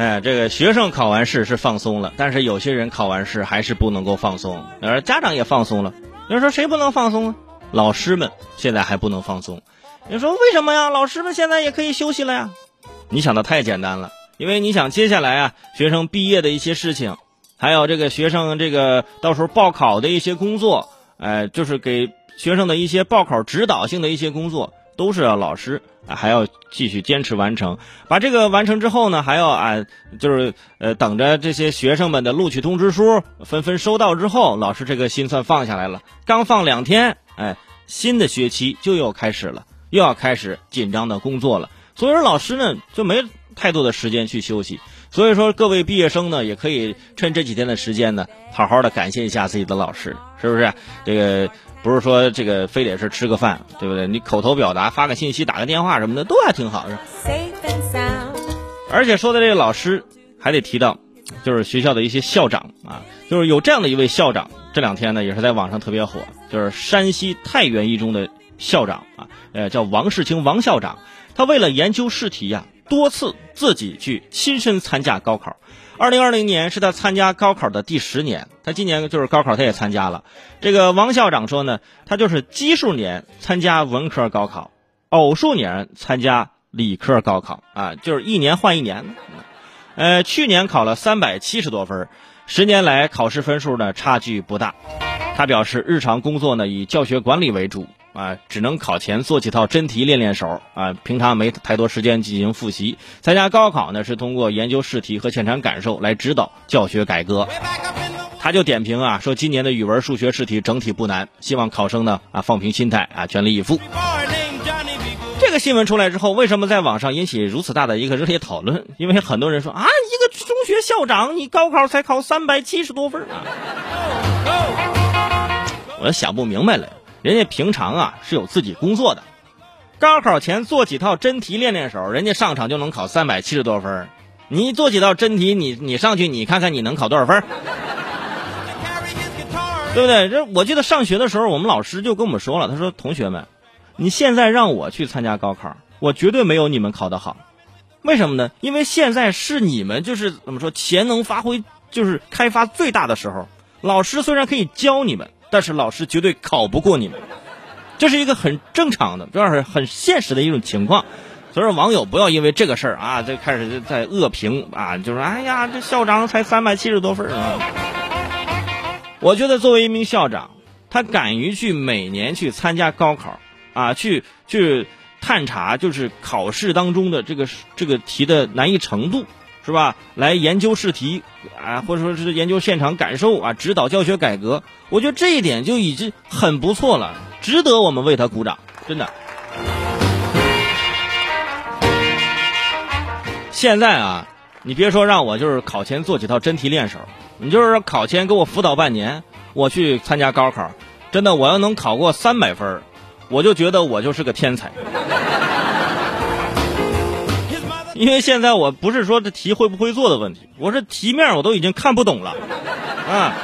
哎，这个学生考完试是放松了，但是有些人考完试还是不能够放松，而家长也放松了。有人说谁不能放松啊？老师们现在还不能放松。你说为什么呀？老师们现在也可以休息了呀？你想的太简单了，因为你想接下来啊，学生毕业的一些事情，还有这个学生这个到时候报考的一些工作，哎，就是给学生的一些报考指导性的一些工作，都是要老师还要继续坚持完成。把这个完成之后呢，还要啊，就是呃，等着这些学生们的录取通知书纷纷收到之后，老师这个心算放下来了。刚放两天，哎，新的学期就又开始了。又要开始紧张的工作了，所以说老师呢就没太多的时间去休息。所以说各位毕业生呢，也可以趁这几天的时间呢，好好的感谢一下自己的老师，是不是？这个不是说这个非得是吃个饭，对不对？你口头表达、发个信息、打个电话什么的都还挺好的。而且说的这个老师还得提到，就是学校的一些校长啊，就是有这样的一位校长，这两天呢也是在网上特别火，就是山西太原一中的。校长啊，呃，叫王世清，王校长，他为了研究试题呀，多次自己去亲身参加高考。二零二零年是他参加高考的第十年，他今年就是高考，他也参加了。这个王校长说呢，他就是奇数年参加文科高考，偶数年参加理科高考啊，就是一年换一年。呃，去年考了三百七十多分，十年来考试分数呢差距不大。他表示，日常工作呢以教学管理为主。啊，只能考前做几套真题练练手啊，平常没太多时间进行复习。参加高考呢，是通过研究试题和现场感受来指导教学改革。他就点评啊，说今年的语文、数学试题整体不难，希望考生呢啊放平心态啊，全力以赴。这个新闻出来之后，为什么在网上引起如此大的一个热烈讨论？因为很多人说啊，一个中学校长，你高考才考三百七十多分啊，我想不明白了。人家平常啊是有自己工作的，高考前做几套真题练练手，人家上场就能考三百七十多分。你做几套真题，你你上去，你看看你能考多少分？对不对？这我记得上学的时候，我们老师就跟我们说了，他说：“同学们，你现在让我去参加高考，我绝对没有你们考得好。为什么呢？因为现在是你们就是怎么说潜能发挥就是开发最大的时候。老师虽然可以教你们。”但是老师绝对考不过你们，这是一个很正常的，主要是很现实的一种情况。所以说网友不要因为这个事儿啊，就开始在恶评啊，就说哎呀，这校长才三百七十多分啊。我觉得作为一名校长，他敢于去每年去参加高考啊，去去探查就是考试当中的这个这个题的难易程度。是吧？来研究试题啊，或者说是研究现场感受啊，指导教学改革，我觉得这一点就已经很不错了，值得我们为他鼓掌，真的。现在啊，你别说让我就是考前做几套真题练手，你就是考前给我辅导半年，我去参加高考，真的，我要能考过三百分，我就觉得我就是个天才。因为现在我不是说这题会不会做的问题，我是题面我都已经看不懂了，啊。